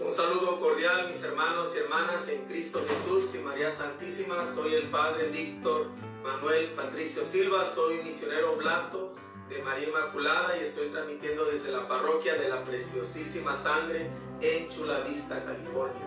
Un saludo cordial mis hermanos y hermanas en Cristo Jesús y María Santísima. Soy el Padre Víctor Manuel Patricio Silva, soy misionero blato de María Inmaculada y estoy transmitiendo desde la parroquia de la Preciosísima Sangre en Chula Vista, California.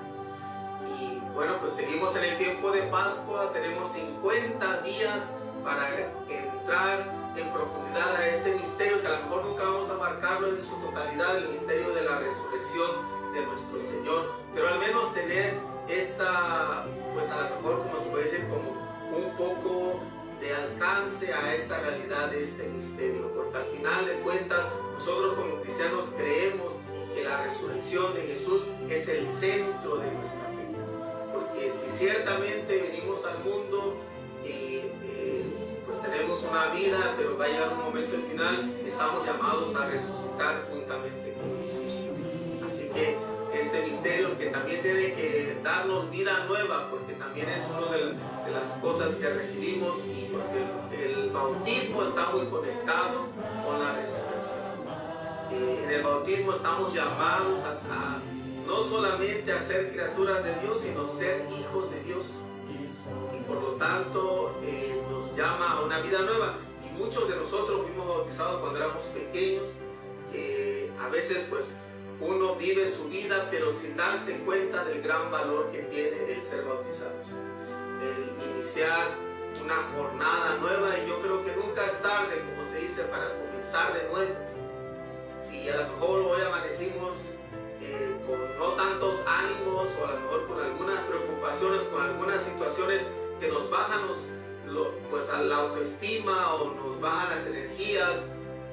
Y bueno, pues seguimos en el tiempo de Pascua, tenemos 50 días para entrar en profundidad a este misterio que a lo mejor nunca vamos a marcarlo en su totalidad, el misterio de la resurrección nuestro Señor, pero al menos tener esta, pues a lo mejor como se puede decir, como un poco de alcance a esta realidad de este misterio, porque al final de cuentas nosotros como cristianos creemos que la resurrección de Jesús es el centro de nuestra fe, porque si ciertamente venimos al mundo y eh, pues tenemos una vida, pero va a llegar un momento al final, estamos llamados a resucitar juntamente con Jesús. Así que este misterio que también tiene que darnos vida nueva, porque también es una de, las cosas que recibimos y porque el, bautismo está muy conectado con la resurrección. en el bautismo estamos llamados a, no solamente a ser criaturas de Dios, sino ser hijos de Dios. Y por lo tanto eh, nos llama a una vida nueva. Y muchos de nosotros fuimos bautizados cuando éramos pequeños, que a veces pues uno vive su vida pero sin darse cuenta del gran valor que tiene el ser bautizados. El iniciar una jornada nueva y yo creo que nunca es tarde, como se dice, para comenzar de nuevo. Si a lo mejor hoy amanecimos eh, con no tantos ánimos o a lo mejor con algunas preocupaciones, con algunas situaciones que nos bajan pues a la autoestima o nos bajan las energías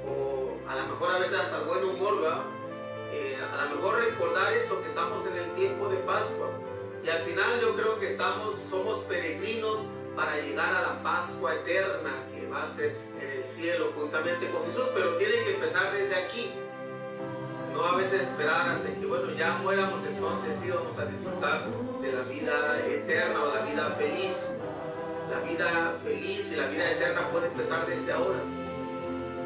o a lo mejor a veces hasta el buen humor, ¿verdad? Eh, a lo mejor recordar esto que estamos en el tiempo de Pascua. Y al final yo creo que estamos, somos peregrinos para llegar a la Pascua eterna que va a ser en el cielo juntamente con Jesús, pero tiene que empezar desde aquí. No a veces esperar hasta que, bueno, ya muéramos, entonces sí vamos a disfrutar de la vida eterna o la vida feliz. La vida feliz y la vida eterna puede empezar desde ahora.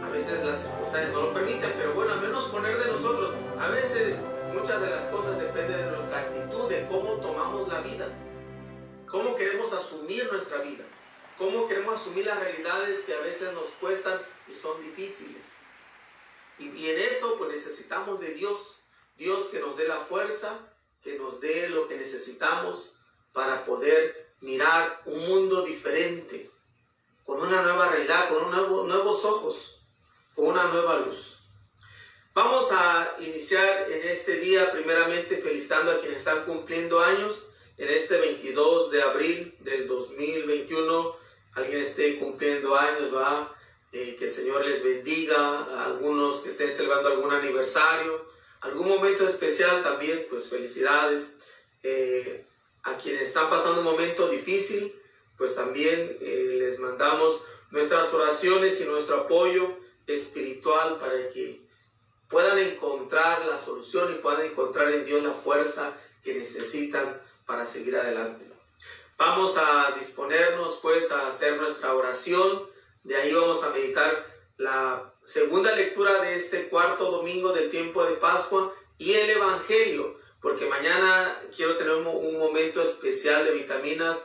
A veces las no lo permiten, pero bueno, al menos poner de nosotros. A veces muchas de las cosas dependen de nuestra actitud, de cómo tomamos la vida, cómo queremos asumir nuestra vida, cómo queremos asumir las realidades que a veces nos cuestan y son difíciles. Y, en eso pues necesitamos de Dios, Dios que nos dé la fuerza, que nos dé lo que necesitamos para poder mirar un mundo diferente, con una nueva realidad, con nuevos ojos una nueva luz. Vamos a iniciar en este día primeramente felicitando a quienes están cumpliendo años. En este 22 de abril del 2021, alguien esté cumpliendo años, va. Eh, que el Señor les bendiga, a algunos que estén celebrando algún aniversario, algún momento especial también, pues felicidades. Eh, a quienes están pasando un momento difícil, pues también eh, les mandamos nuestras oraciones y nuestro apoyo espiritual para que puedan encontrar la solución y puedan encontrar en Dios la fuerza que necesitan para seguir adelante. Vamos a disponernos pues a hacer nuestra oración, de ahí vamos a meditar la segunda lectura de este cuarto domingo del tiempo de Pascua y el Evangelio, porque mañana quiero tener un, momento especial de vitaminas.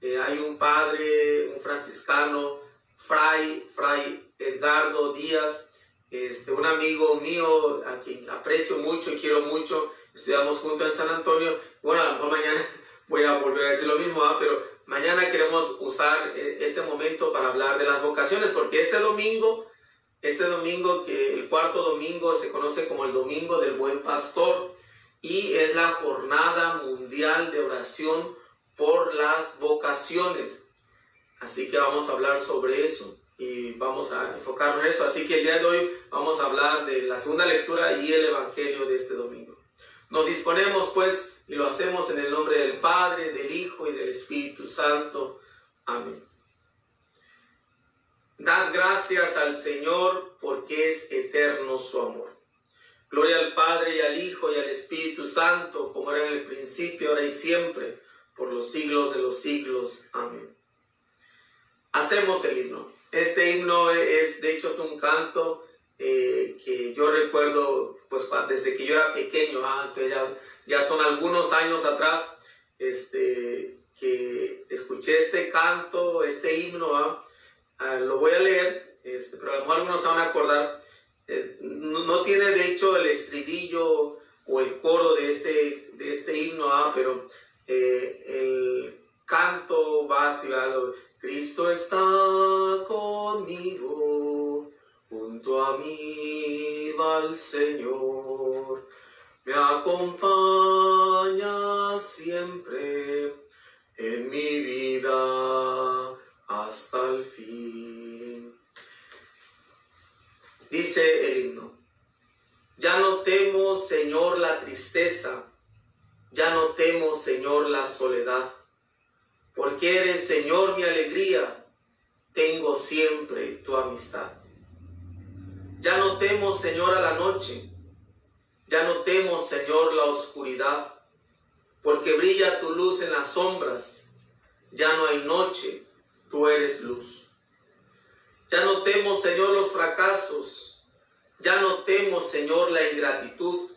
Eh, hay un padre, un franciscano, Fray, Fray Edgardo Díaz, este, un amigo mío a quien aprecio mucho y quiero mucho, estudiamos juntos en San Antonio, bueno, mañana voy a volver a decir lo mismo, ¿ah? pero mañana queremos usar eh, este momento para hablar de las vocaciones, porque este domingo, este domingo, que el cuarto domingo se conoce como el Domingo del Buen Pastor, y es la jornada mundial de oración por las vocaciones. Así que vamos a hablar sobre eso y vamos a enfocarnos en eso. Así que el día de hoy vamos a hablar de la segunda lectura y el Evangelio de este domingo. Nos disponemos pues y lo hacemos en el nombre del Padre, del Hijo y del Espíritu Santo. Amén. Dad gracias al Señor porque es eterno su amor. Gloria al Padre y al Hijo y al Espíritu Santo, como era en el principio, ahora y siempre, por los siglos de los siglos. Amén. Hacemos el himno. Este himno es, de hecho, es un canto eh, que yo recuerdo, pues desde que yo era pequeño, ah, ya, ya, son algunos años atrás, este, que escuché este canto, este himno, ah, ah, lo voy a leer, este, pero a lo mejor algunos se van a acordar, eh, no, tiene de hecho el estribillo o el coro de este, de este himno, pero eh, el canto va así, Cristo está conmigo, junto a mí va el Señor, me acompaña siempre en mi vida hasta el fin. Dice el himno, ya no temo, Señor, la tristeza, ya no temo, Señor, la soledad porque eres, Señor, mi alegría, tengo siempre tu amistad. Ya no temo, Señor, a la noche, ya no temo, Señor, la oscuridad, porque brilla tu luz en las sombras, ya no hay noche, tú eres luz. Ya no temo, Señor, los fracasos, ya no temo, Señor, la ingratitud,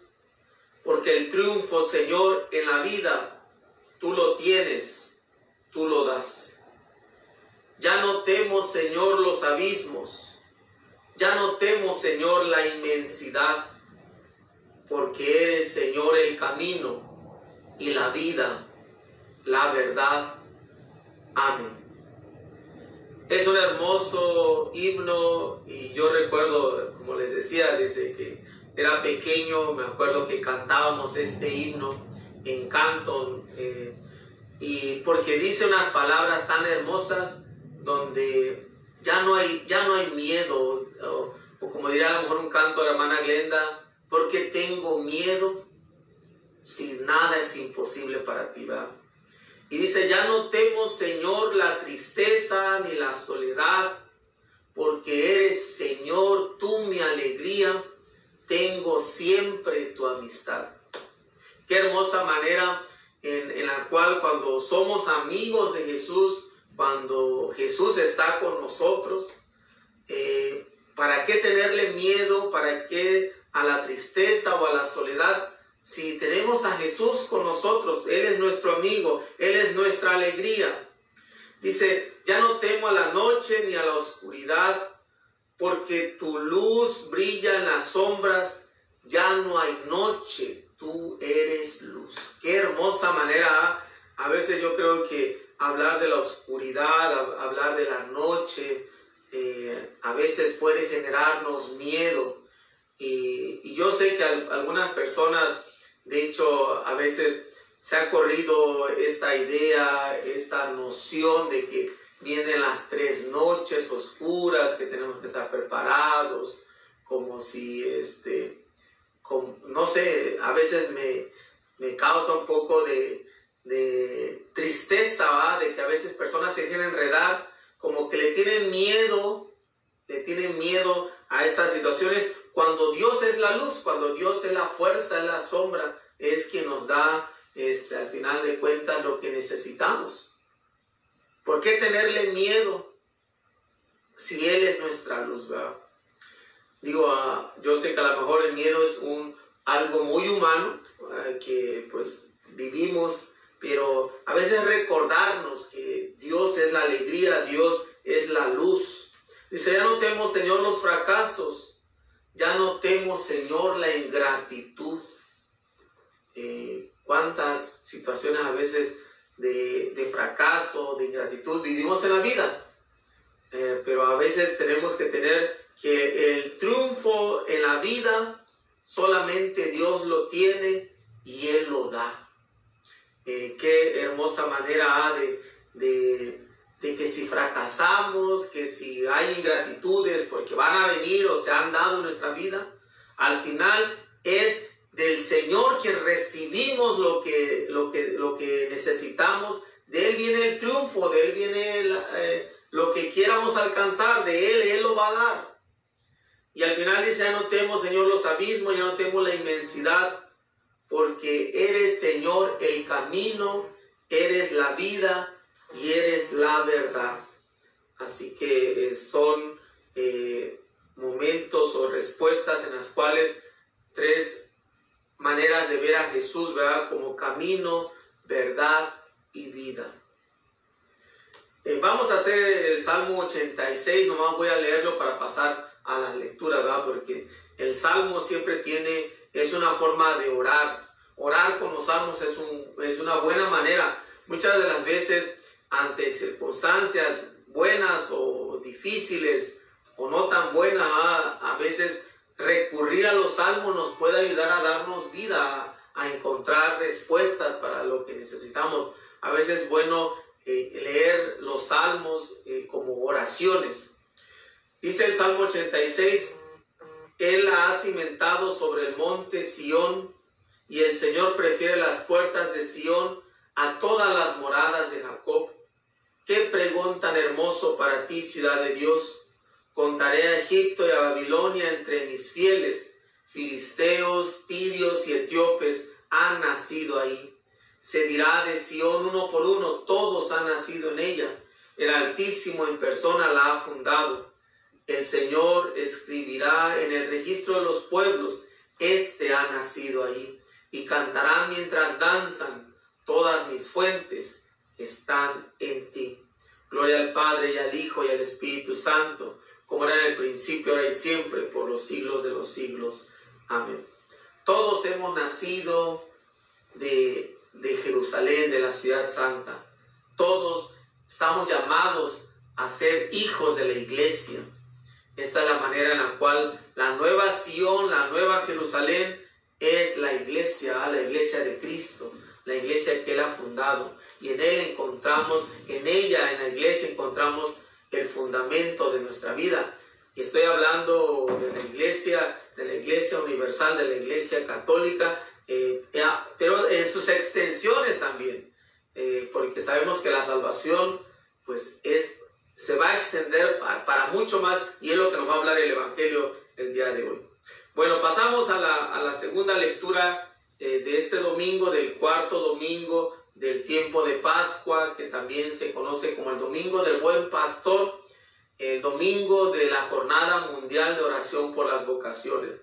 porque el triunfo, Señor, en la vida, tú lo tienes tú lo das. Ya no temo, Señor, los abismos. Ya no temo, Señor, la inmensidad, porque eres, Señor, el camino y la vida, la verdad. Amén. Es un hermoso himno y yo recuerdo, como les decía, desde que era pequeño, me acuerdo que cantábamos este himno en Canton. Eh, y porque dice unas palabras tan hermosas donde ya no hay, ya no hay miedo, o, como diría a lo mejor un canto de la hermana Glenda, porque tengo miedo si nada es imposible para ti. Y dice, ya no temo, Señor, la tristeza ni la soledad, porque eres, Señor, tú mi alegría, tengo siempre tu amistad. Qué hermosa manera en, la cual cuando somos amigos de Jesús, cuando Jesús está con nosotros, eh, ¿para qué tenerle miedo? ¿Para qué a la tristeza o a la soledad? Si tenemos a Jesús con nosotros, Él es nuestro amigo, Él es nuestra alegría. Dice, ya no temo a la noche ni a la oscuridad, porque tu luz brilla en las sombras, ya no hay noche, tú eres luz. Qué hermosa manera. A veces yo creo que hablar de la oscuridad, hablar de la noche, eh, a veces puede generarnos miedo. Y, yo sé que algunas personas, de hecho, a veces se ha corrido esta idea, esta noción de que vienen las tres noches oscuras, que tenemos que estar preparados, como si este, no sé, a veces me, causa un poco de, tristeza, ¿va? De que a veces personas se quieren enredar, como que le tienen miedo, le tienen miedo a estas situaciones, cuando Dios es la luz, cuando Dios es la fuerza, es la sombra, es quien nos da, este, al final de cuentas, lo que necesitamos. ¿Por qué tenerle miedo si Él es nuestra luz, ¿verdad? Digo, ah, yo sé que a lo mejor el miedo es un, algo muy humano ah, que pues vivimos, pero a veces recordarnos que Dios es la alegría, Dios es la luz. Dice, ya no temo, Señor, los fracasos, ya no temo, Señor, la ingratitud. Eh, ¿Cuántas situaciones a veces de, de, fracaso, de ingratitud vivimos en la vida? Eh, pero a veces tenemos que tener que el triunfo en la vida solamente Dios lo tiene y Él lo da. Eh, qué hermosa manera de, de, de, que si fracasamos, que si hay ingratitudes, porque van a venir o se han dado en nuestra vida, al final es del Señor quien recibimos lo que, lo que, lo que necesitamos, de Él viene el triunfo, de Él viene eh, lo que quieramos alcanzar, de Él, Él lo va a dar. Y al final dice, ya no temo, Señor, los abismos, ya no temo la inmensidad, porque eres, Señor, el camino, eres la vida y eres la verdad. Así que eh, son eh, momentos o respuestas en las cuales tres maneras de ver a Jesús, ¿verdad? Como camino, verdad y vida. Eh, vamos a hacer el Salmo 86, nomás voy a leerlo para pasar a la lectura, ¿verdad? Porque el Salmo siempre tiene, es una forma de orar. Orar con los salmos es, un, es una buena manera. Muchas de las veces, ante circunstancias buenas o difíciles, o no tan buenas, a veces recurrir a los salmos nos puede ayudar a darnos vida, a, encontrar respuestas para lo que necesitamos. A veces es bueno eh, leer los salmos eh, como oraciones. Dice el Salmo 86, Él la ha cimentado sobre el monte Sión y el Señor prefiere las puertas de Sión a todas las moradas de Jacob. Qué pregón tan hermoso para ti, ciudad de Dios. Contaré a Egipto y a Babilonia entre mis fieles. Filisteos, tirios y etíopes han nacido ahí. Se dirá de Sión uno por uno, todos han nacido en ella. El Altísimo en persona la ha fundado. El Señor escribirá en el registro de los pueblos, Este ha nacido ahí. Y cantarán mientras danzan, todas mis fuentes están en ti. Gloria al Padre y al Hijo y al Espíritu Santo como era en el principio, ahora y siempre, por los siglos de los siglos. Amén. Todos hemos nacido de, de Jerusalén, de la ciudad santa. Todos estamos llamados a ser hijos de la iglesia. Esta es la manera en la cual la nueva Sión, la nueva Jerusalén, es la iglesia, la iglesia de Cristo, la iglesia que Él ha fundado. Y en Él encontramos, en ella, en la iglesia, encontramos el fundamento de nuestra vida. Y estoy hablando de la iglesia, de la iglesia universal, de la iglesia católica, eh, pero en sus extensiones también, eh, porque sabemos que la salvación pues es, se va a extender para, mucho más y es lo que nos va a hablar el Evangelio el día de hoy. Bueno, pasamos a la, segunda lectura eh, de este domingo, del cuarto domingo del tiempo de Pascua, que también se conoce como el Domingo del Buen Pastor, el domingo de la Jornada Mundial de Oración por las Vocaciones.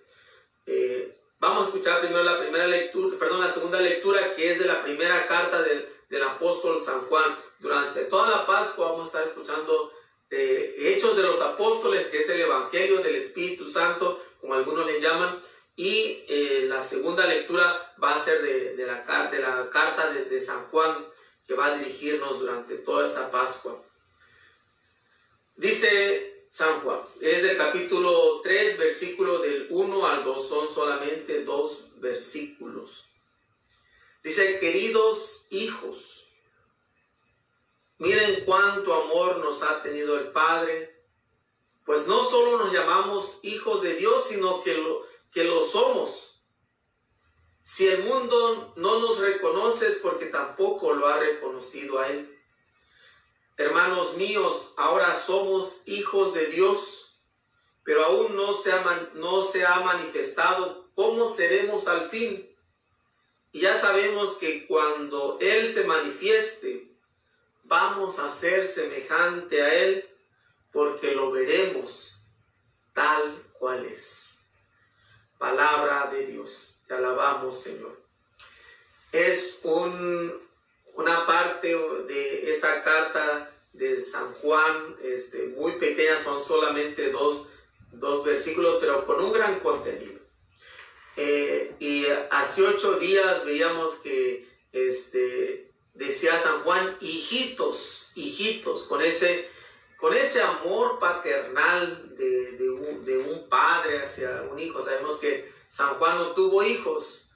Eh, vamos a escuchar primero la primera lectura, perdón, la segunda lectura, que es de la primera carta del, del apóstol San Juan. Durante toda la Pascua vamos a estar escuchando eh, Hechos de los Apóstoles, que es el Evangelio del Espíritu Santo, como algunos le llaman, y eh, la segunda lectura va a ser de, la, de la, carta de, San Juan que va a dirigirnos durante toda esta Pascua. Dice San Juan, es del capítulo 3, versículo del 1 al 2, son solamente dos versículos. Dice, queridos hijos, miren cuánto amor nos ha tenido el Padre, pues no solo nos llamamos hijos de Dios, sino que lo, que lo somos. Si el mundo no nos reconoce es porque tampoco lo ha reconocido a Él. Hermanos míos, ahora somos hijos de Dios, pero aún no se ha, no se ha manifestado cómo seremos al fin. Y ya sabemos que cuando Él se manifieste, vamos a ser semejante a Él porque lo veremos tal cual es palabra de Dios. Te alabamos, Señor. Es un, una parte de esta carta de San Juan, este, muy pequeña, son solamente dos, versículos, pero con un gran contenido. Eh, y hace ocho días veíamos que este, decía San Juan, hijitos, hijitos, con ese con ese amor paternal de, un, padre hacia un hijo. Sabemos que San Juan no tuvo hijos.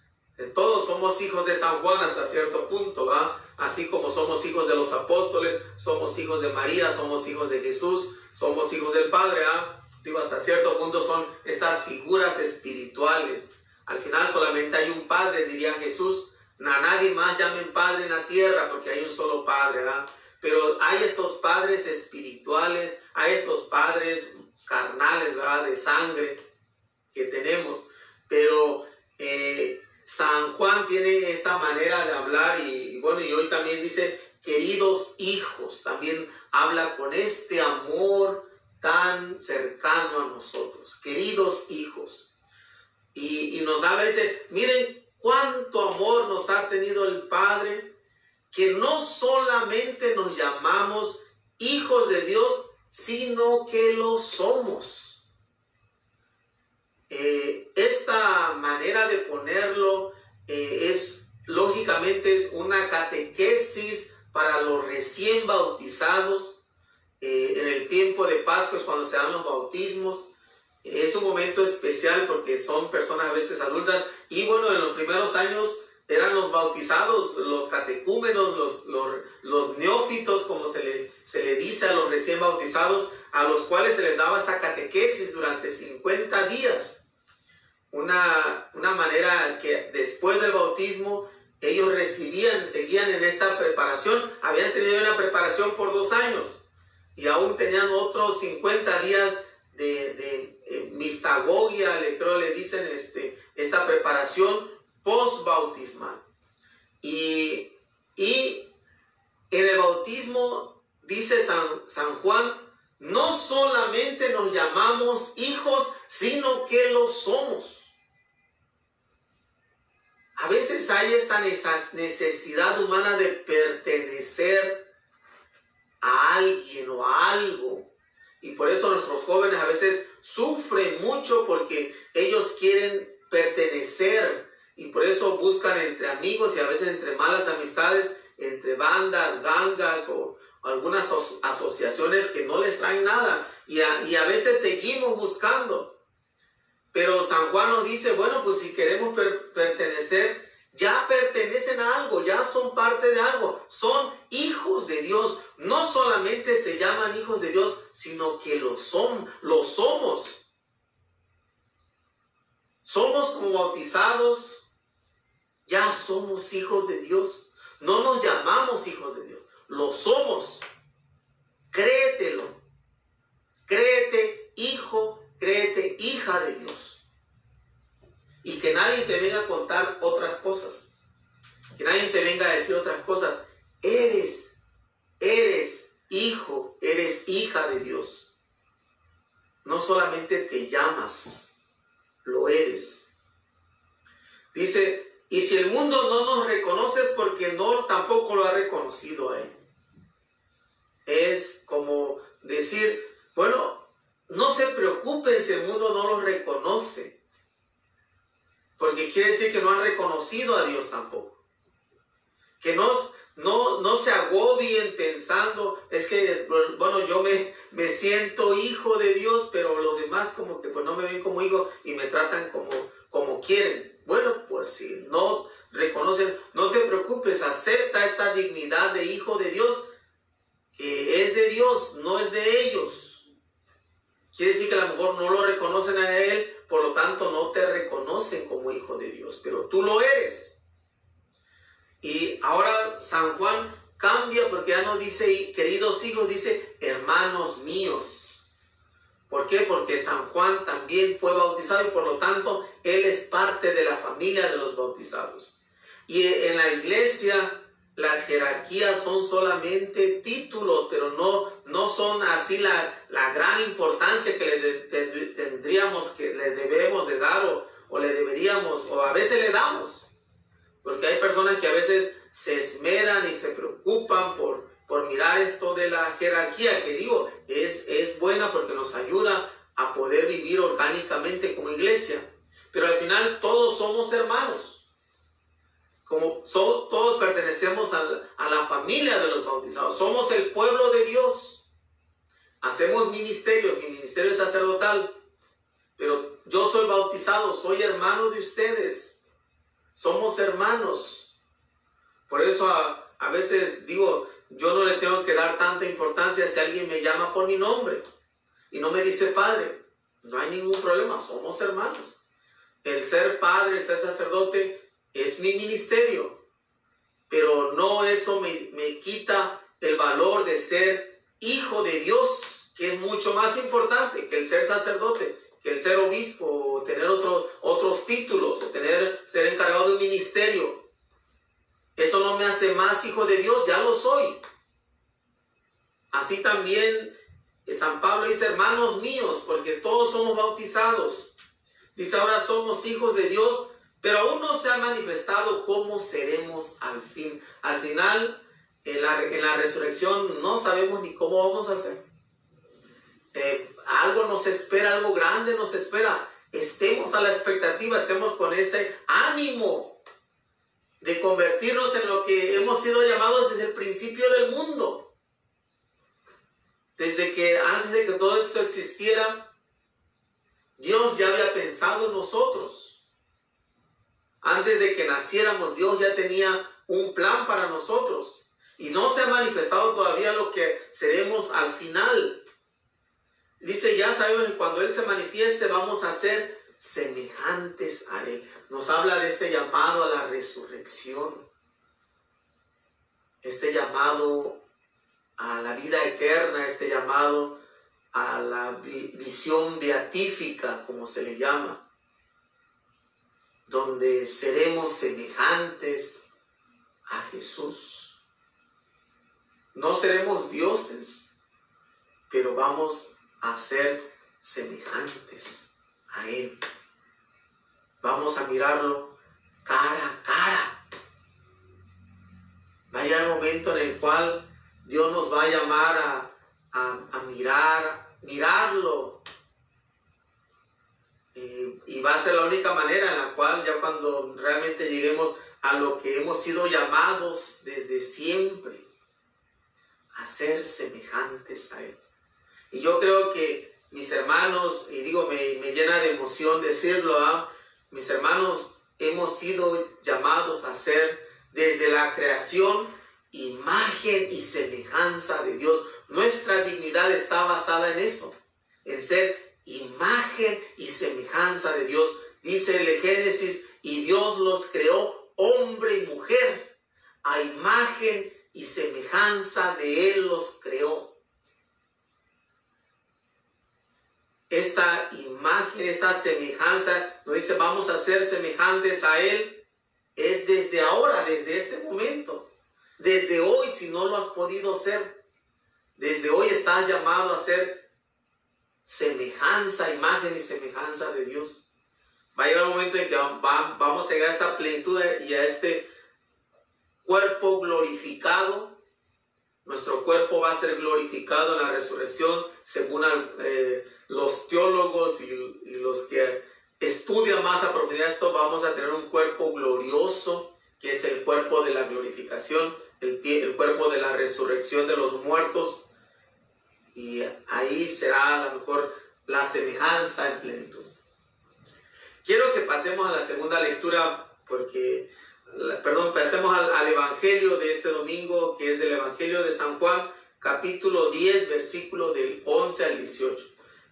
Todos somos hijos de San Juan hasta cierto punto, ¿va? Así como somos hijos de los apóstoles, somos hijos de María, somos hijos de Jesús, somos hijos del Padre, ¿ah? Digo, hasta cierto punto son estas figuras espirituales. Al final solamente hay un Padre, diría Jesús. A nadie más llamen Padre en la tierra porque hay un solo Padre, ¿ah? pero hay estos padres espirituales, hay estos padres carnales, ¿verdad? De sangre que tenemos, pero eh, San Juan tiene esta manera de hablar y, bueno, y hoy también dice, queridos hijos, también habla con este amor tan cercano a nosotros, queridos hijos. Y, nos habla ese, miren cuánto amor nos ha tenido el Padre, que no solamente nos llamamos hijos de Dios, sino que lo somos. Eh, esta manera de ponerlo eh, es, lógicamente, es una catequesis para los recién bautizados. Eh, en el tiempo de Pascua es cuando se dan los bautismos. Es un momento especial porque son personas a veces adultas y bueno, en los primeros años eran los bautizados, los catecúmenos, los, los, neófitos, como se le, se le dice a los recién bautizados, a los cuales se les daba esta catequesis durante 50 días. Una, una manera que después del bautismo ellos recibían, seguían en esta preparación, habían tenido una preparación por dos años y aún tenían otros 50 días de, de eh, mistagogia, le creo le dicen, este, esta preparación post-bautismal. Y, y en el bautismo, dice San, San Juan, no solamente nos llamamos hijos, sino que lo somos. A veces hay esta necesidad humana de pertenecer a alguien o a algo. Y por eso nuestros jóvenes a veces sufren mucho porque ellos quieren pertenecer y por eso buscan entre amigos y a veces entre malas amistades, entre bandas, gangas o algunas asociaciones que no les traen nada y a, a veces seguimos buscando. Pero San Juan nos dice, bueno, pues si queremos pertenecer, ya pertenecen a algo, ya son parte de algo, son hijos de Dios. No solamente se llaman hijos de Dios, sino que lo son, lo somos. Somos como bautizados, ya somos hijos de Dios. No nos llamamos hijos de Dios, lo somos. Créetelo. Créete hijo, créete hija de Dios. Y que nadie te venga a contar otras cosas. Que nadie te venga a decir otras cosas. Eres, eres hijo, eres hija de Dios. No solamente te llamas, lo eres. Dice y si el mundo no nos reconoce porque no tampoco lo ha reconocido a él. Es como decir, bueno, no se preocupen si el mundo no lo reconoce. Porque quiere decir que no han reconocido a Dios tampoco. Que no, no, no se agobien pensando, es que, bueno, yo me, me siento hijo de Dios, pero los demás como que pues no me ven como hijo y me tratan como, como quieren. Bueno, pues si no reconocen, no te preocupes, acepta esta dignidad de hijo de Dios, que es de Dios, no es de ellos. Quiere decir que a lo mejor no lo reconocen a Él, por lo tanto no te reconocen como hijo de Dios, pero tú lo eres. Y ahora San Juan cambia porque ya no dice queridos hijos, dice hermanos míos. ¿Por qué? Porque San Juan también fue bautizado y por lo tanto él es parte de la familia de los bautizados. Y en la iglesia las jerarquías son solamente títulos, pero no, no son así la, la gran importancia que le tendríamos, que le debemos de dar o, o le deberíamos, o a veces le damos. Porque hay personas que a veces se esmeran y se preocupan por, por mirar esto de la jerarquía, que digo, es, es buena porque nos ayuda a poder vivir orgánicamente como iglesia. Pero al final todos somos hermanos. Como todos pertenecemos a la familia de los bautizados. Somos el pueblo de Dios. Hacemos ministerio, mi ministerio es sacerdotal. Pero yo soy bautizado, soy hermano de ustedes. Somos hermanos. Por eso a, a veces digo, yo no le tengo que dar tanta importancia si alguien me llama por mi nombre y no me dice padre. No hay ningún problema, somos hermanos. El ser padre, el ser sacerdote es mi ministerio, pero no eso me, me quita el valor de ser hijo de Dios, que es mucho más importante que el ser sacerdote, que el ser obispo, o tener otros títulos, o tener, ser encargado de un ministerio. Eso no me hace más hijo de Dios, ya lo soy. Así también San Pablo dice, hermanos míos, porque todos somos bautizados. Dice, ahora somos hijos de Dios, pero aún no se ha manifestado cómo seremos al fin. Al final, en la, en la resurrección, no sabemos ni cómo vamos a ser. Eh, algo nos espera, algo grande nos espera. Estemos a la expectativa, estemos con ese ánimo de convertirnos en lo que hemos sido llamados desde el principio del mundo. Desde que antes de que todo esto existiera, Dios ya había pensado en nosotros. Antes de que naciéramos, Dios ya tenía un plan para nosotros. Y no se ha manifestado todavía lo que seremos al final. Dice, ya sabemos que cuando Él se manifieste vamos a ser semejantes a Él. Nos habla de este llamado a la resurrección. Este llamado a la vida eterna, este llamado a la visión beatífica, como se le llama donde seremos semejantes a Jesús. No seremos dioses, pero vamos a ser semejantes a Él. Vamos a mirarlo cara a cara. Va a el momento en el cual Dios nos va a llamar a, a mirar, mirarlo eh, y va a ser la única manera en la cual ya cuando realmente lleguemos a lo que hemos sido llamados desde siempre, a ser semejantes a Él. Y yo creo que mis hermanos, y digo, me, me llena de emoción decirlo, ¿ah? mis hermanos, hemos sido llamados a ser desde la creación imagen y semejanza de Dios. Nuestra dignidad está basada en eso, en ser imagen y semejanza de Dios. Dice el Génesis, y Dios los creó hombre y mujer, a imagen y semejanza de Él los creó. Esta imagen, esta semejanza, nos dice, vamos a ser semejantes a Él, es desde ahora, desde este momento. Desde hoy, si no lo has podido ser, desde hoy estás llamado a ser semejanza, imagen y semejanza de Dios. Va a llegar un momento en que vamos a llegar a esta plenitud y a este cuerpo glorificado. Nuestro cuerpo va a ser glorificado en la resurrección, según eh, los teólogos y, los que estudian más a profundidad esto, vamos a tener un cuerpo glorioso, que es el cuerpo de la glorificación, el, el cuerpo de la resurrección de los muertos y ahí será a lo mejor la semejanza en plenitud. Quiero que pasemos a la segunda lectura porque, perdón, pasemos al, Evangelio de este domingo, que es del Evangelio de San Juan, capítulo 10, versículo del 11 al 18.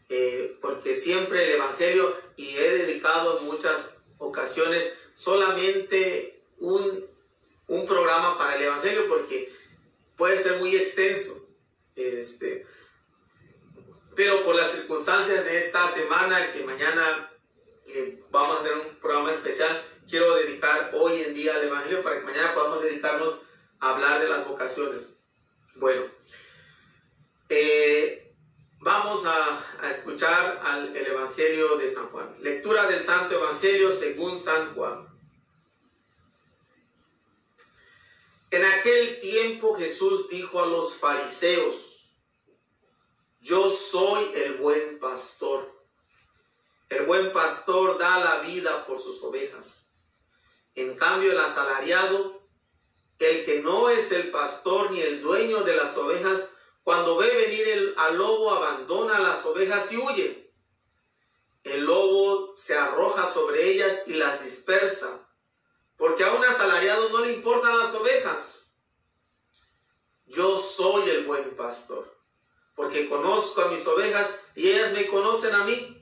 Eh, porque siempre el Evangelio, y he dedicado en muchas ocasiones solamente un, un programa para el Evangelio, porque puede ser muy extenso. Este, pero por las circunstancias de esta semana, que mañana eh, vamos a tener un programa especial, quiero dedicar hoy en día al Evangelio para que mañana podamos dedicarnos a hablar de las vocaciones. Bueno, eh, vamos a, escuchar al, el Evangelio de San Juan. Lectura del Santo Evangelio según San Juan. En aquel tiempo Jesús dijo a los fariseos, yo soy el buen pastor. El buen pastor da la vida por sus ovejas. Cambio, el asalariado, el que no es el pastor ni el dueño de las ovejas, cuando ve venir el, al lobo, abandona las ovejas y huye. El lobo se arroja sobre ellas y las dispersa, porque a un asalariado no le importan las ovejas. Yo soy el buen pastor porque conozco a mis ovejas y ellas me conocen a mí.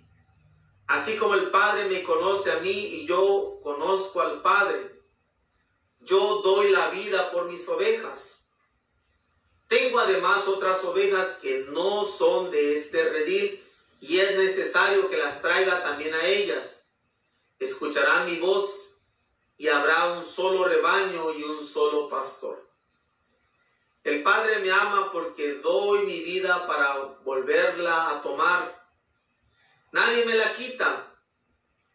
Así como el Padre me conoce a mí y yo conozco al Padre. Yo doy la vida por mis ovejas. Tengo además otras ovejas que no son de este redil y es necesario que las traiga también a ellas. Escucharán mi voz y habrá un solo rebaño y un solo pastor. El Padre me ama porque doy mi vida para volverla a tomar. Nadie me la quita.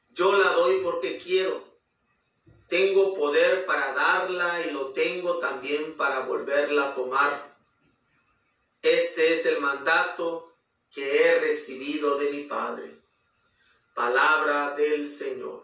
Yo la doy porque quiero. Tengo poder para darla y lo tengo también para volverla a tomar. Este es el mandato que he recibido de mi Padre. Palabra del Señor.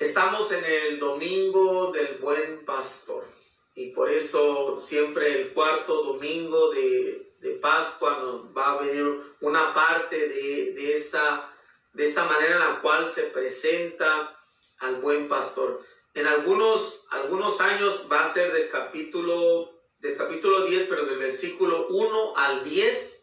Estamos en el domingo del buen pastor y por eso siempre el cuarto domingo de, Pascua nos va a venir una parte de, esta, de esta manera en la cual se presenta al buen pastor. En algunos, algunos años va a ser del capítulo, del capítulo 10, pero del versículo 1 al 10.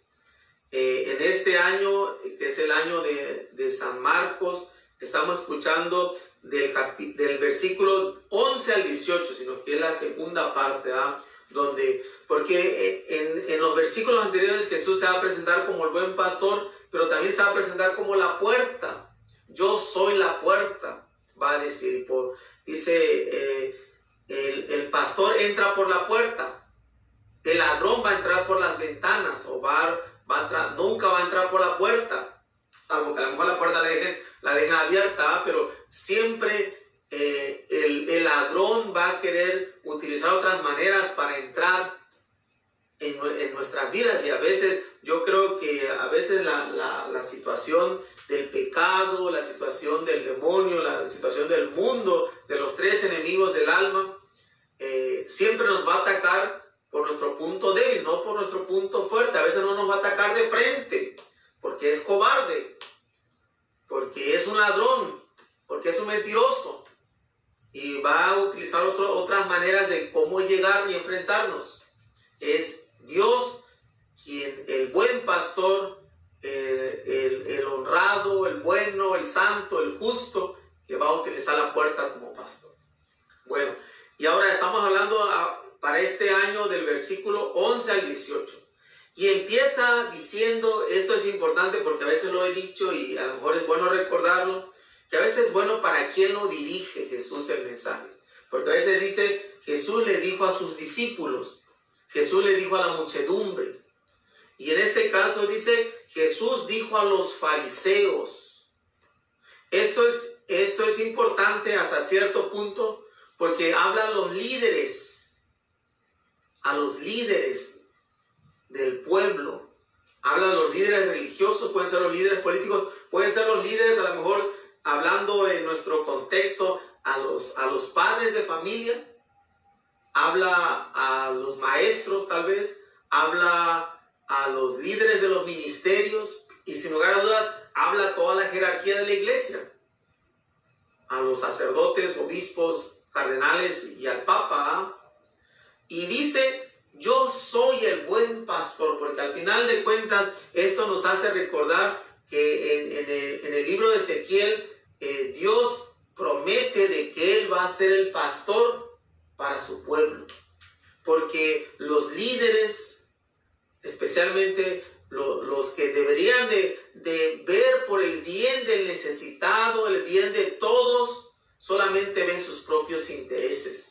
Eh, en este año, que es el año de, de San Marcos, estamos escuchando del, versículo 11 al 18, sino que es la segunda parte, ¿ah? donde, porque eh, en, los versículos anteriores Jesús se va a presentar como el buen pastor, pero también se va a presentar como la puerta. Yo soy la puerta, va a decir. Dice, eh, el, el, pastor entra por la puerta, el ladrón va a entrar por las ventanas, o va, va a entrar, nunca va a entrar por la puerta, salvo que a lo mejor la puerta la dejen, la dejen abierta, pero siempre eh, el, ladrón va a querer utilizar otras maneras para entrar en, nuestras vidas. Y a veces yo creo que a veces la, situación del pecado, la situación del demonio, la situación del mundo, de los tres enemigos del alma, eh, siempre nos va a atacar por nuestro punto débil, no por nuestro punto fuerte. A veces no nos va a atacar de frente, porque es cobarde, porque es un ladrón, porque es un mentiroso y va a utilizar otras maneras de cómo llegar y enfrentarnos. Es Dios quien, el buen pastor, el, honrado, el bueno, el santo, el justo, que va a utilizar la puerta como pastor. Bueno, y ahora estamos hablando para este año del versículo 11 al 18. Y empieza diciendo, esto es importante porque a veces lo he dicho y a lo mejor es bueno recordarlo, que a veces es bueno para quién lo dirige Jesús el mensaje. Porque a veces dice, Jesús le dijo a sus discípulos, Jesús le dijo a la muchedumbre. Y en este caso dice, Jesús dijo a los fariseos. Esto es, esto es importante hasta cierto punto porque habla a los líderes, a los líderes del pueblo. Habla a los líderes religiosos, pueden ser los líderes políticos, pueden ser los líderes a lo mejor hablando en nuestro contexto a los, a los padres de familia, habla a los maestros tal vez, habla a los líderes de los ministerios y sin lugar a dudas habla a toda la jerarquía de la iglesia, a los sacerdotes, obispos, cardenales y al papa. ¿ah? Y dice, yo soy el buen pastor, porque al final de cuentas esto nos hace recordar que en, el, libro de Ezequiel eh, Dios promete de que Él va a ser el pastor para su pueblo. Porque los líderes, especialmente los que deberían de, de ver por el bien del necesitado, el bien de todos, solamente ven sus propios intereses.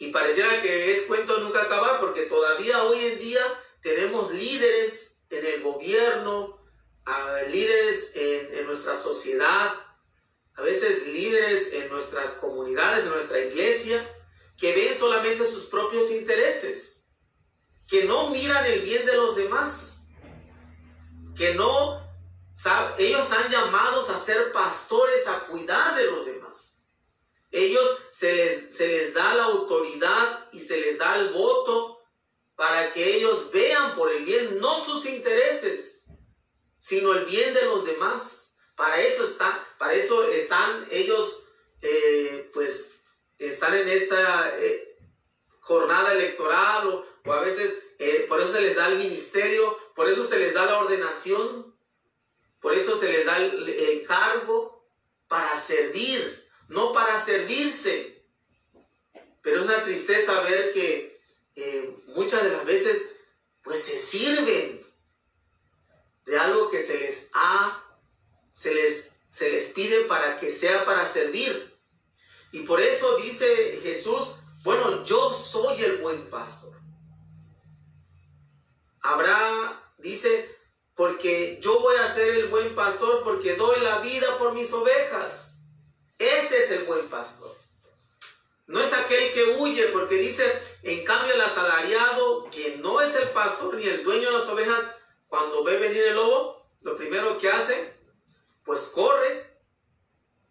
Y pareciera que es cuento nunca acabar porque todavía hoy en día tenemos líderes en el gobierno, líderes en, nuestra sociedad, a veces líderes en nuestras comunidades, en nuestra iglesia, que ven solamente sus propios intereses, que no miran el bien de los demás, que no, ellos están llamados a ser pastores, a cuidar de los demás. Ellos se les, se les da la autoridad y se les da el voto para que ellos vean por el bien, no sus intereses, sino el bien de los demás. Para eso, está, para eso están ellos, eh, pues, están en esta eh, jornada electoral o, a veces eh, por eso se les da el ministerio, por eso se les da la ordenación, por eso se les da el, cargo para servir, no para servirse. Pero es una tristeza ver que muchas de las veces pues se sirven de algo que se les ha se les, se les pide para que sea para servir. Y por eso dice Jesús, bueno, yo soy el buen pastor. Habrá, dice, porque yo voy a ser el buen pastor porque doy la vida por mis ovejas. Ese es el buen pastor. No es aquel que huye porque dice, en cambio el asalariado, que no es el pastor ni el dueño de las ovejas, cuando ve venir el lobo, lo primero que hace, pues corre.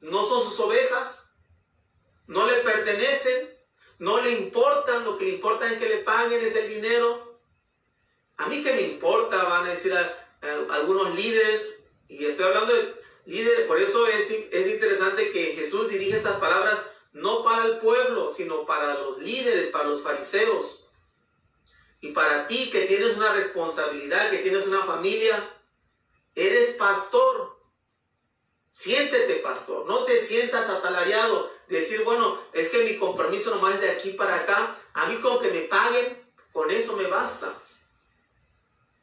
No son sus ovejas, no le pertenecen, no le importan, lo que le importa es que le paguen ese dinero. A mí que me importa, van a decir algunos líderes, y estoy hablando de líderes, por eso es, es interesante que Jesús dirige estas palabras no para el pueblo, sino para los líderes, para los fariseos. Y para ti que tienes una responsabilidad, que tienes una familia, eres pastor. Siéntete pastor, no te sientas asalariado. Decir, bueno, es que mi compromiso nomás es de aquí para acá. A mí con que me paguen, con eso me basta.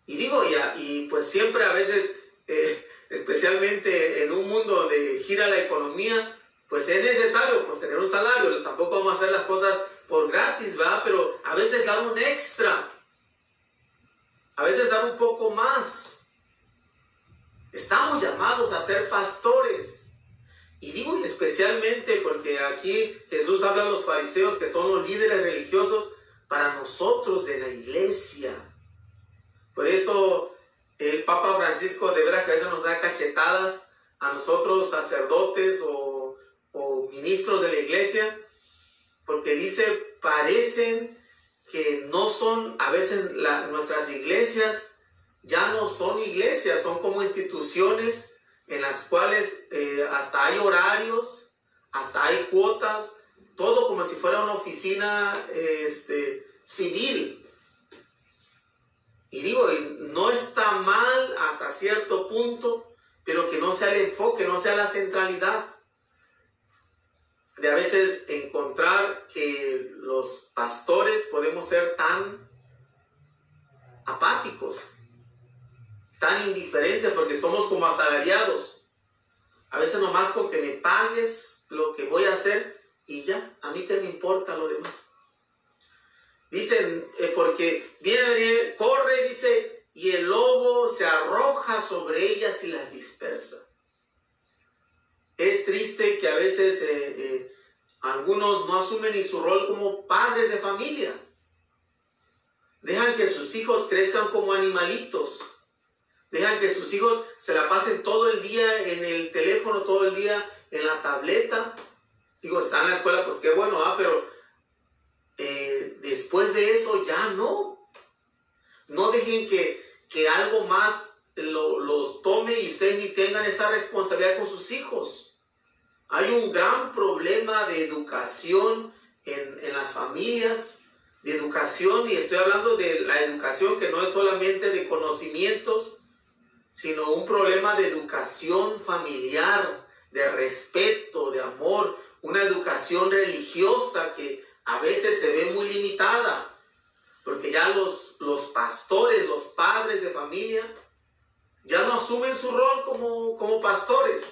Y digo, ya, y pues siempre a veces, eh, especialmente en un mundo donde gira la economía, pues es necesario pues tener un salario. Tampoco vamos a hacer las cosas por gratis, ¿verdad? Pero a veces dar un extra. A veces dar un poco más. Estamos llamados a ser pastores. Y digo especialmente porque aquí Jesús habla a los fariseos que son los líderes religiosos para nosotros de la iglesia. Por eso el Papa Francisco de veras que a veces nos da cachetadas a nosotros sacerdotes o, o ministros de la iglesia, porque dice, parecen que no son, a veces nuestras iglesias ya no son iglesias, son como instituciones en las cuales eh, hasta hay horarios, hasta hay cuotas, todo como si fuera una oficina este, civil. Y digo, no está mal hasta cierto punto, pero que no sea el enfoque, no sea la centralidad. De a veces encontrar que los pastores podemos ser tan apáticos, tan indiferentes, porque somos como asalariados. A veces nomás con que me pagues lo que voy a hacer y ya, a mí que me importa lo demás. Dicen, eh, porque viene, corre, dice, y el lobo se arroja sobre ellas y las dispersa. Es triste que a veces eh, eh, algunos no asumen ni su rol como padres de familia. Dejan que sus hijos crezcan como animalitos. Dejan que sus hijos se la pasen todo el día en el teléfono, todo el día en la tableta. Digo, está en la escuela, pues qué bueno, ¿ah? pero eh, después de eso ya no. No dejen que, que algo más los tome y ustedes ni tengan esa responsabilidad con sus hijos. Hay un gran problema de educación en, en las familias, de educación, y estoy hablando de la educación que no es solamente de conocimientos, sino un problema de educación familiar, de respeto, de amor, una educación religiosa que a veces se ve muy limitada, porque ya los, los pastores, los padres de familia, ya no asumen su rol como, como pastores.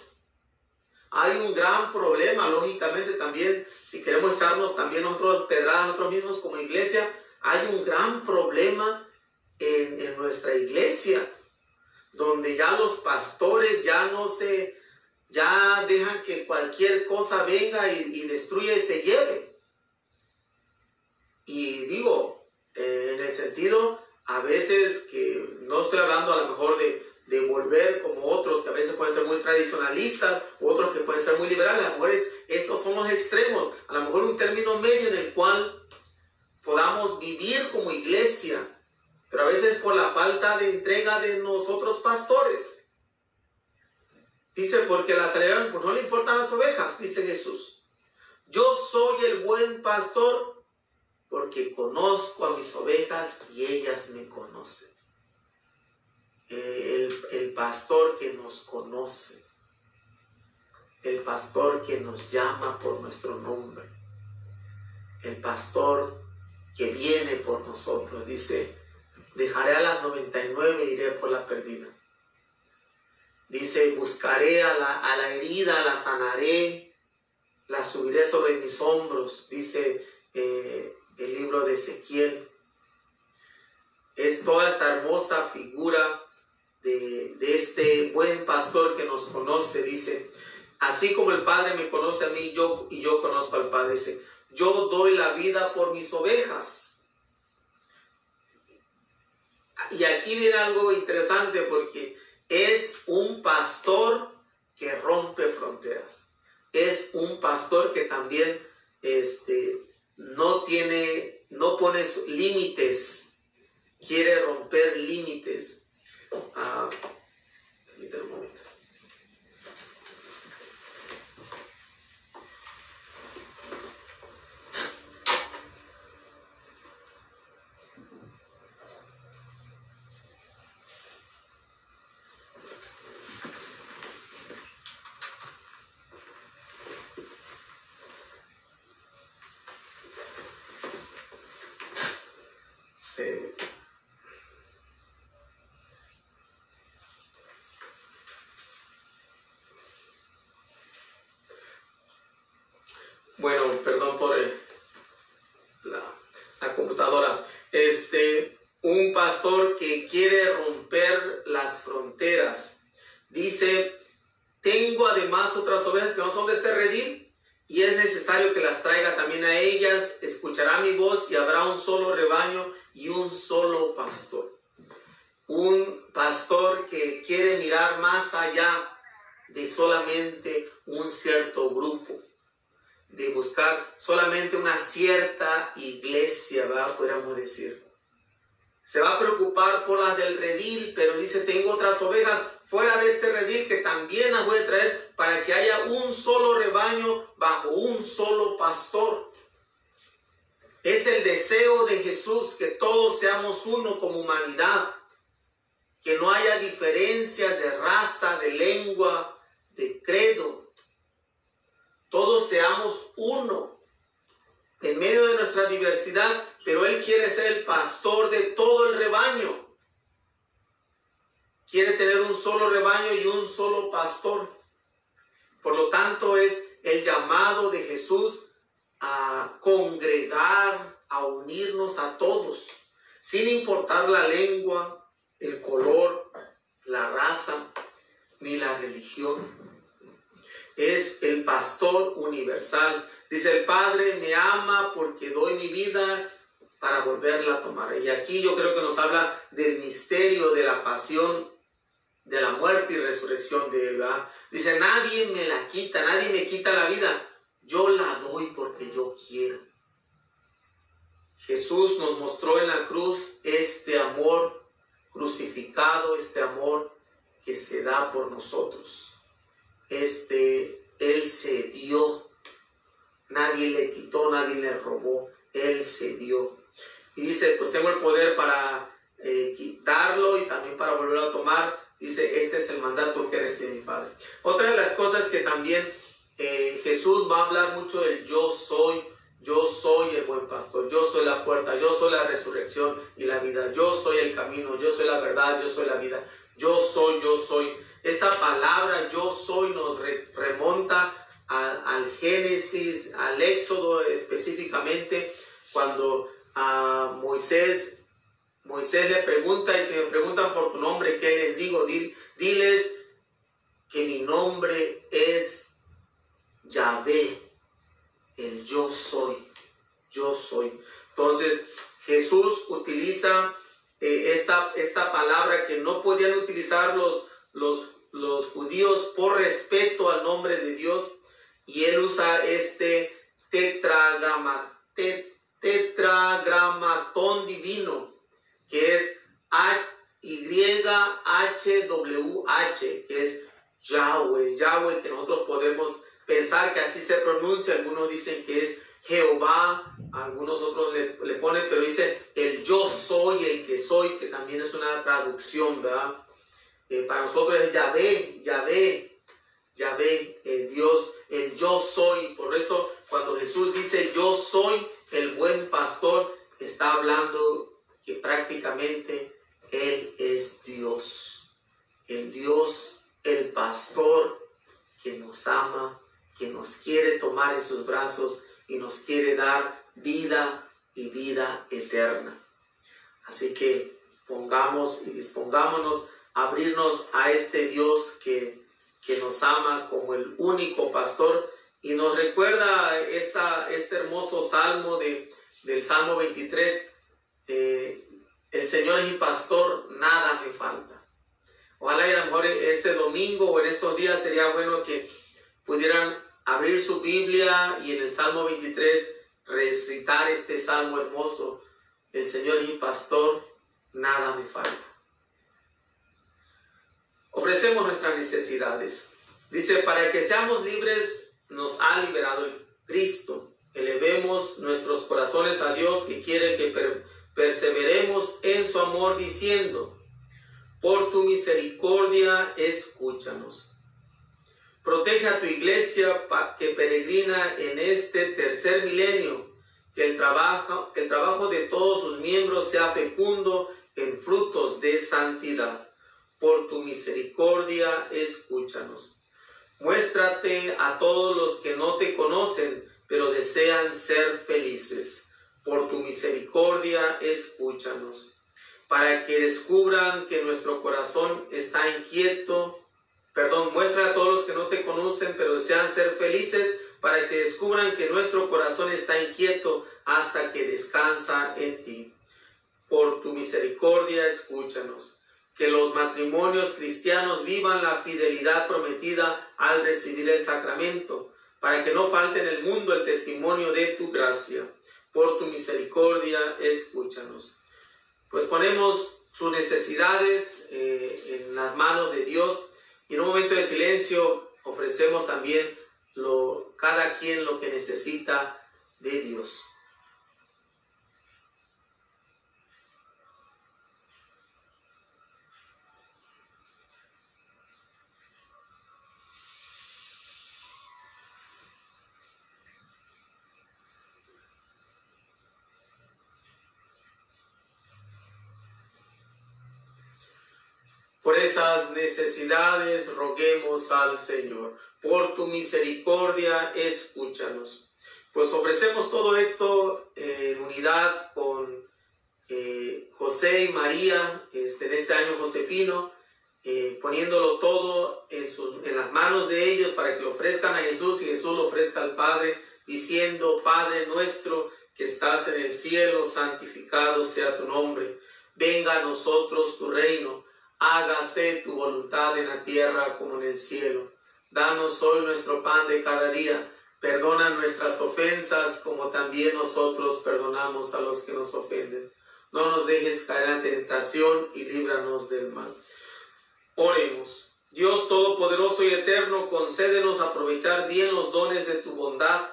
Hay un gran problema, lógicamente también, si queremos echarnos también nosotros pedradas nosotros mismos como iglesia, hay un gran problema en, en nuestra iglesia, donde ya los pastores ya no se, ya dejan que cualquier cosa venga y, y destruya y se lleve. Y digo, eh, en el sentido, a veces que no estoy hablando a lo mejor de, de volver como otros que a veces pueden ser muy tradicionalistas, otros que pueden ser muy liberales, a lo mejor estos son los extremos, a lo mejor un término medio en el cual podamos vivir como iglesia, pero a veces por la falta de entrega de nosotros pastores. Dice, porque las salieron, pues no le importan las ovejas, dice Jesús. Yo soy el buen pastor porque conozco a mis ovejas y ellas me conocen. El, pastor que nos conoce, el pastor que nos llama por nuestro nombre, el pastor que viene por nosotros, dice, dejaré a las 99 e iré por la perdida. Dice, buscaré a la, a la herida, la sanaré, la subiré sobre mis hombros, dice eh, el libro de Ezequiel. Es toda esta hermosa figura de, este buen pastor que nos conoce, dice, así como el Padre me conoce a mí yo, y yo conozco al Padre, dice, yo doy la vida por mis ovejas. Y aquí viene algo interesante porque es un pastor que rompe fronteras. Es un pastor que también este, no tiene, no pone límites, quiere romper límites. Ah. Bueno, perdón por la, computadora. Este, un pastor que quiere romper las fronteras. Dice, tengo además otras ovejas que no son de este redil y es necesario que las traiga también a ellas. Escuchará mi voz y habrá un solo rebaño y un solo pastor. Un pastor que quiere mirar más allá de solamente un cierto grupo de buscar solamente una cierta iglesia, ¿verdad? Podríamos decir. Se va a por las del redil, pero dice, tengo otras ovejas fuera de este redil que también las voy a traer para que haya un solo rebaño bajo un solo pastor. Es el deseo de Jesús que todos seamos uno como humanidad, que no haya diferencias de raza, de lengua, de credo, todos seamos uno en medio de nuestra diversidad, pero Él quiere ser el pastor de todo el rebaño. Quiere tener un solo rebaño y un solo pastor. Por lo tanto, es el llamado de Jesús a congregar, a unirnos a todos, sin importar la lengua, el color, la raza, ni la religión es el pastor universal. Dice, el Padre me ama porque doy mi vida para volverla a tomar. Y aquí yo creo que nos habla del misterio de la pasión, de la muerte y resurrección de él. Dice, nadie me la quita, nadie me quita la vida. Yo la doy porque yo quiero. Jesús nos mostró en la cruz este amor crucificado, este amor que se da por nosotros este, Él se dio. Nadie le quitó, nadie le robó. Él se dio. Y dice, pues tengo el poder para eh, quitarlo y también para volverlo a tomar. Dice, este es el mandato que recibe mi Padre. Otra de las cosas que también eh, Jesús va a hablar mucho del yo soy. Yo soy el buen pastor, yo soy la puerta, yo soy la resurrección y la vida, yo soy el camino, yo soy la verdad, yo soy la vida, yo soy, yo soy. Esta palabra yo soy nos remonta al Génesis, al Éxodo específicamente, cuando a Moisés, Moisés le pregunta y si me preguntan por tu nombre, ¿qué les digo? diles que mi nombre es Yahvé, el yo soy, yo soy. Entonces Jesús utiliza eh, esta, esta palabra que no podían utilizar los, los los judíos por respeto al nombre de Dios y él usa este tetragrama, tetragramatón divino que es Y-H-W-H, que es Yahweh, Yahweh que nosotros podemos pensar que así se pronuncia, algunos dicen que es Jehová, algunos otros le, le ponen, pero dice el yo soy, el que soy, que también es una traducción, ¿verdad? para nosotros es Yahvé, Yahvé, Yahvé, el Dios, el yo soy. Por eso cuando Jesús dice yo soy el buen pastor, está hablando que prácticamente Él es Dios. El Dios, el pastor que nos ama que nos quiere tomar en sus brazos y nos quiere dar vida y vida eterna. Así que pongamos y dispongámonos a abrirnos a este Dios que, que nos ama como el único pastor y nos recuerda esta, este hermoso salmo de, del Salmo 23. Eh, el Señor es mi pastor, nada me falta. Ojalá y a lo mejor este domingo o en estos días sería bueno que pudieran abrir su Biblia y en el Salmo 23 recitar este salmo hermoso. El Señor es mi pastor, nada me falta. Ofrecemos nuestras necesidades. Dice, para que seamos libres nos ha liberado Cristo. Elevemos nuestros corazones a Dios que quiere que perseveremos en su amor diciendo, por tu misericordia escúchanos. Protege a tu iglesia que peregrina en este tercer milenio, que el trabajo, que el trabajo de todos sus miembros sea fecundo en frutos de santidad. Por tu misericordia escúchanos. Muéstrate a todos los que no te conocen, pero desean ser felices. Por tu misericordia, escúchanos, para que descubran que nuestro corazón está inquieto. Perdón, muestra a todos los que no te conocen, pero desean ser felices, para que descubran que nuestro corazón está inquieto hasta que descansa en ti. Por tu misericordia, escúchanos que los matrimonios cristianos vivan la fidelidad prometida al recibir el sacramento, para que no falte en el mundo el testimonio de tu gracia. Por tu misericordia, escúchanos. Pues ponemos sus necesidades eh, en las manos de Dios y en un momento de silencio ofrecemos también lo, cada quien lo que necesita de Dios. Por esas necesidades roguemos al Señor. Por tu misericordia, escúchanos. Pues ofrecemos todo esto en unidad con eh, José y María, este, en este año Josefino, eh, poniéndolo todo en, en las manos de ellos para que lo ofrezcan a Jesús y Jesús lo ofrezca al Padre, diciendo, Padre nuestro que estás en el cielo, santificado sea tu nombre. Venga a nosotros tu reino hágase tu voluntad en la tierra como en el cielo. Danos hoy nuestro pan de cada día. Perdona nuestras ofensas como también nosotros perdonamos a los que nos ofenden. No nos dejes caer en tentación y líbranos del mal. Oremos. Dios Todopoderoso y Eterno, concédenos aprovechar bien los dones de tu bondad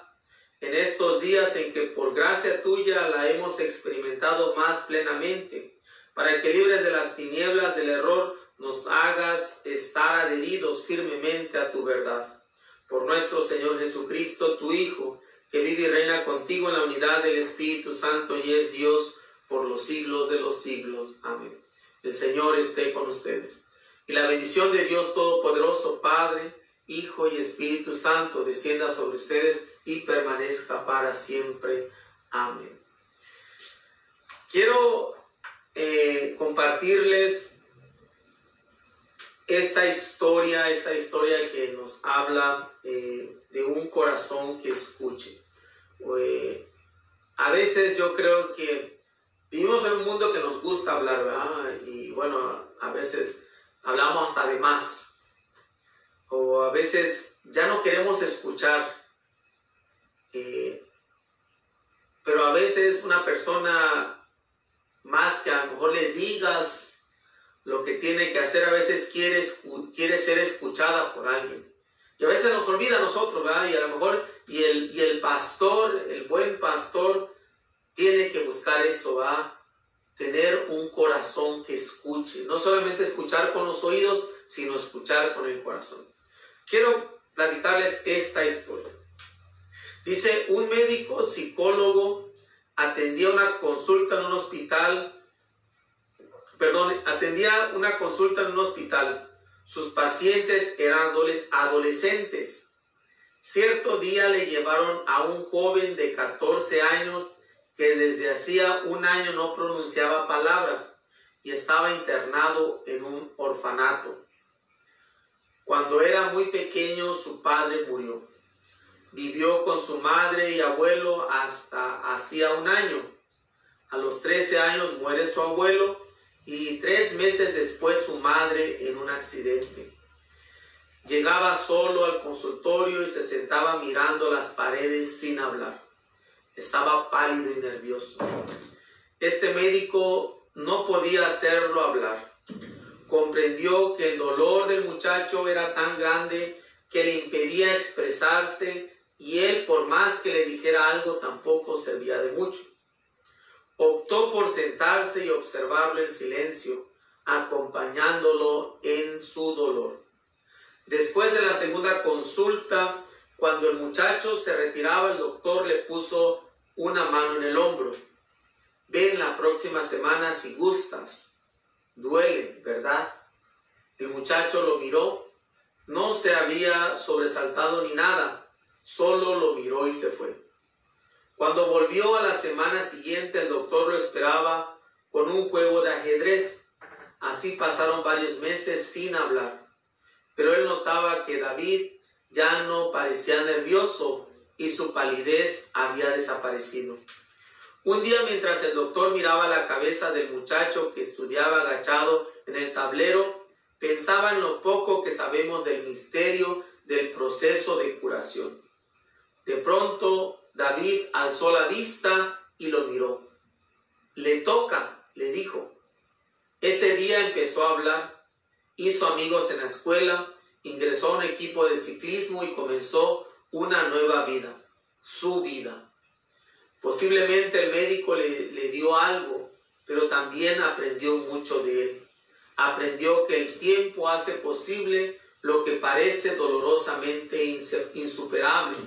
en estos días en que por gracia tuya la hemos experimentado más plenamente para que libres de las tinieblas del error nos hagas estar adheridos firmemente a tu verdad. Por nuestro Señor Jesucristo, tu Hijo, que vive y reina contigo en la unidad del Espíritu Santo y es Dios por los siglos de los siglos. Amén. El Señor esté con ustedes. Y la bendición de Dios Todopoderoso, Padre, Hijo y Espíritu Santo, descienda sobre ustedes y permanezca para siempre. Amén. Quiero eh, compartirles esta historia, esta historia que nos habla eh, de un corazón que escuche. Eh, a veces yo creo que vivimos en un mundo que nos gusta hablar. Y bueno, a veces hablamos hasta de más. O a veces ya no queremos escuchar. pero a veces una persona más que a lo mejor le digas lo que tiene que hacer, a veces quiere, quiere ser escuchada por alguien. Y a veces nos olvida a nosotros, ¿verdad? Y a lo mejor, y el, y el pastor, el buen pastor, tiene que buscar eso, ¿verdad? Tener un corazón que escuche. No solamente escuchar con los oídos, sino escuchar con el corazón. Quiero platicarles esta historia. Dice, un médico psicólogo atendía una consulta en un hospital, perdón, atendía una consulta en un hospital. Sus pacientes eran adolescentes Cierto día le llevaron a un joven de 14 años que desde hacía un año no pronunciaba palabra y estaba internado en un orfanato. Cuando era muy pequeño su padre murió. Vivió con su madre y abuelo hasta hacía un año. A los 13 años muere su abuelo y tres meses después su madre en un accidente. Llegaba solo al consultorio y se sentaba mirando las paredes sin hablar. Estaba pálido y nervioso. Este médico no podía hacerlo hablar. Comprendió que el dolor del muchacho era tan grande que le impedía expresarse y él, por más que le dijera algo, tampoco servía de mucho. Optó por sentarse y observarlo en silencio, acompañándolo en su dolor. Después de la segunda consulta, cuando el muchacho se retiraba, el doctor le puso una mano en el hombro. Ven la próxima semana si gustas. Duele, ¿verdad? El muchacho lo miró. No se había sobresaltado ni nada, solo lo miró y se fue. Cuando volvió a la semana siguiente, el doctor lo esperaba con un juego de ajedrez. Así pasaron varios meses sin hablar. Pero él notaba que David ya no parecía nervioso y su palidez había desaparecido. Un día mientras el doctor miraba la cabeza del muchacho que estudiaba agachado en el tablero, pensaba en lo poco que sabemos del misterio del proceso de curación. De pronto David alzó la vista y lo miró. Le toca, le dijo. Ese día empezó a hablar, hizo amigos en la escuela, ingresó a un equipo de ciclismo y comenzó una nueva vida, su vida. Posiblemente el médico le, le dio algo, pero también aprendió mucho de él. Aprendió que el tiempo hace posible lo que parece dolorosamente insuperable,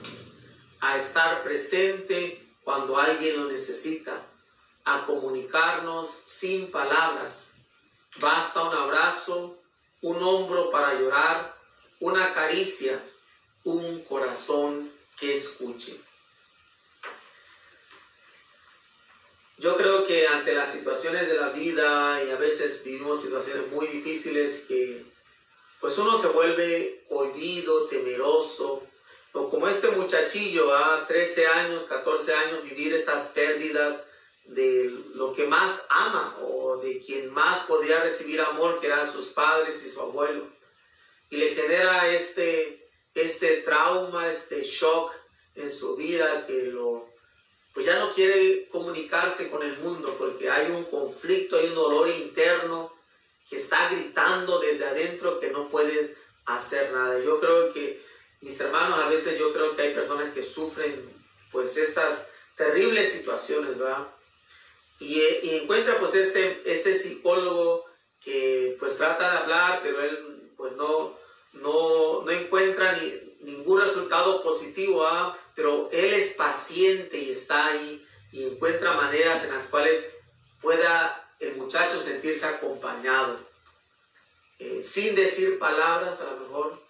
a estar presente cuando alguien lo necesita, a comunicarnos sin palabras. Basta un abrazo, un hombro para llorar, una caricia, un corazón que escuche. Yo creo que ante las situaciones de la vida y a veces vivimos situaciones muy difíciles que pues uno se vuelve oído, temeroso, o como este muchachillo a 13 años, 14 años, vivir estas pérdidas de lo que más ama o de quien más podría recibir amor, que eran sus padres y su abuelo. Y le genera este, este trauma, este shock en su vida que lo, pues ya no quiere comunicarse con el mundo porque hay un conflicto, hay un dolor interno que está gritando desde adentro que no puede hacer nada. Yo creo que, mis hermanos, a veces yo creo que hay personas que sufren pues estas terribles situaciones, ¿verdad? Y, encuentra pues este, este psicólogo que pues trata de hablar, pero él pues no, no, no encuentra ni, ningún resultado positivo, ¿ah? pero él es paciente y está ahí y encuentra maneras en las cuales pueda el muchacho sentirse acompañado, eh, sin decir palabras a lo mejor,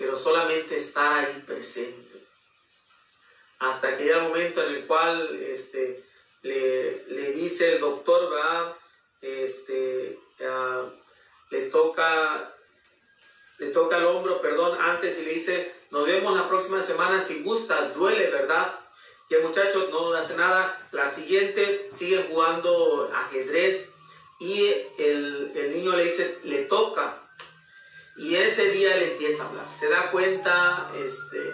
pero solamente estar ahí presente. Hasta que llega el momento en el cual este, le, dice el doctor, va, este, ah, le toca le toca el hombro, perdón, antes y le dice, nos vemos la próxima semana si gustas, duele, ¿verdad? Y el muchacho no hace nada. La siguiente sigue jugando ajedrez y el, niño le dice, le toca. Y ese día le empieza a hablar. Se da cuenta este,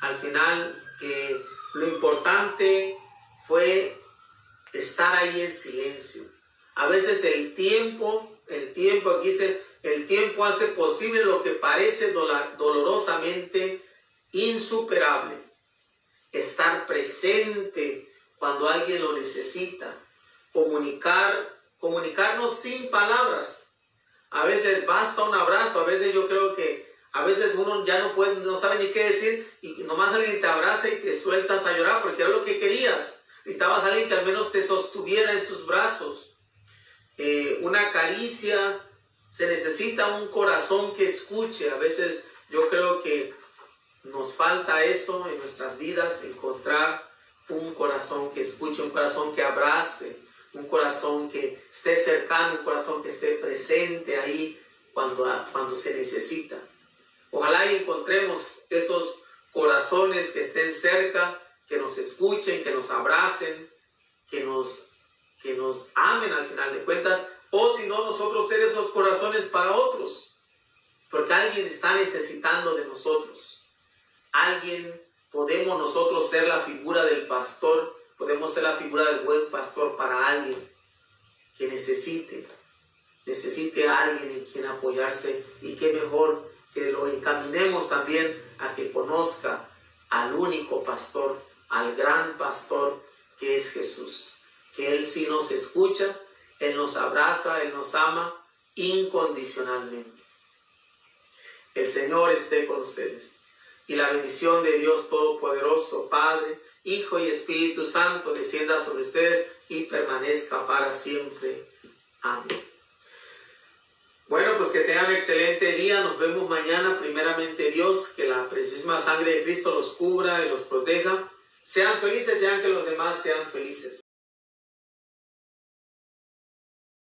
al final que lo importante fue estar ahí en silencio. A veces el tiempo, el tiempo, aquí dice, el tiempo hace posible lo que parece dolorosamente insuperable. Estar presente cuando alguien lo necesita. Comunicar comunicarnos sin palabras. A veces basta un abrazo, a veces yo creo que a veces uno ya no puede, no sabe ni qué decir y nomás alguien te abraza y te sueltas a llorar porque era lo que querías. Necesitabas a alguien que al menos te sostuviera en sus brazos. Eh, una caricia, se necesita un corazón que escuche. A veces yo creo que nos falta eso en nuestras vidas, encontrar un corazón que escuche, un corazón que abrace, un corazón que esté cercano, un corazón que esté presente ahí cuando, cuando se necesita. Ojalá y encontremos esos corazones que estén cerca, que nos escuchen, que nos abracen, que nos, que nos amen al final de cuentas, o si no, nosotros ser esos corazones para otros, porque alguien está necesitando de nosotros. Alguien, podemos nosotros ser la figura del pastor, podemos ser la figura del buen pastor para alguien que necesite, necesite a alguien en quien apoyarse y qué mejor que lo encaminemos también a que conozca al único pastor, al gran pastor que es Jesús, que Él sí nos escucha, Él nos abraza, Él nos ama incondicionalmente. El Señor esté con ustedes. Y la bendición de Dios Todopoderoso, Padre, Hijo y Espíritu Santo, descienda sobre ustedes y permanezca para siempre. Amén. Bueno, pues que tengan excelente día. Nos vemos mañana. Primeramente Dios, que la preciosísima sangre de Cristo los cubra y los proteja. Sean felices, sean que los demás sean felices.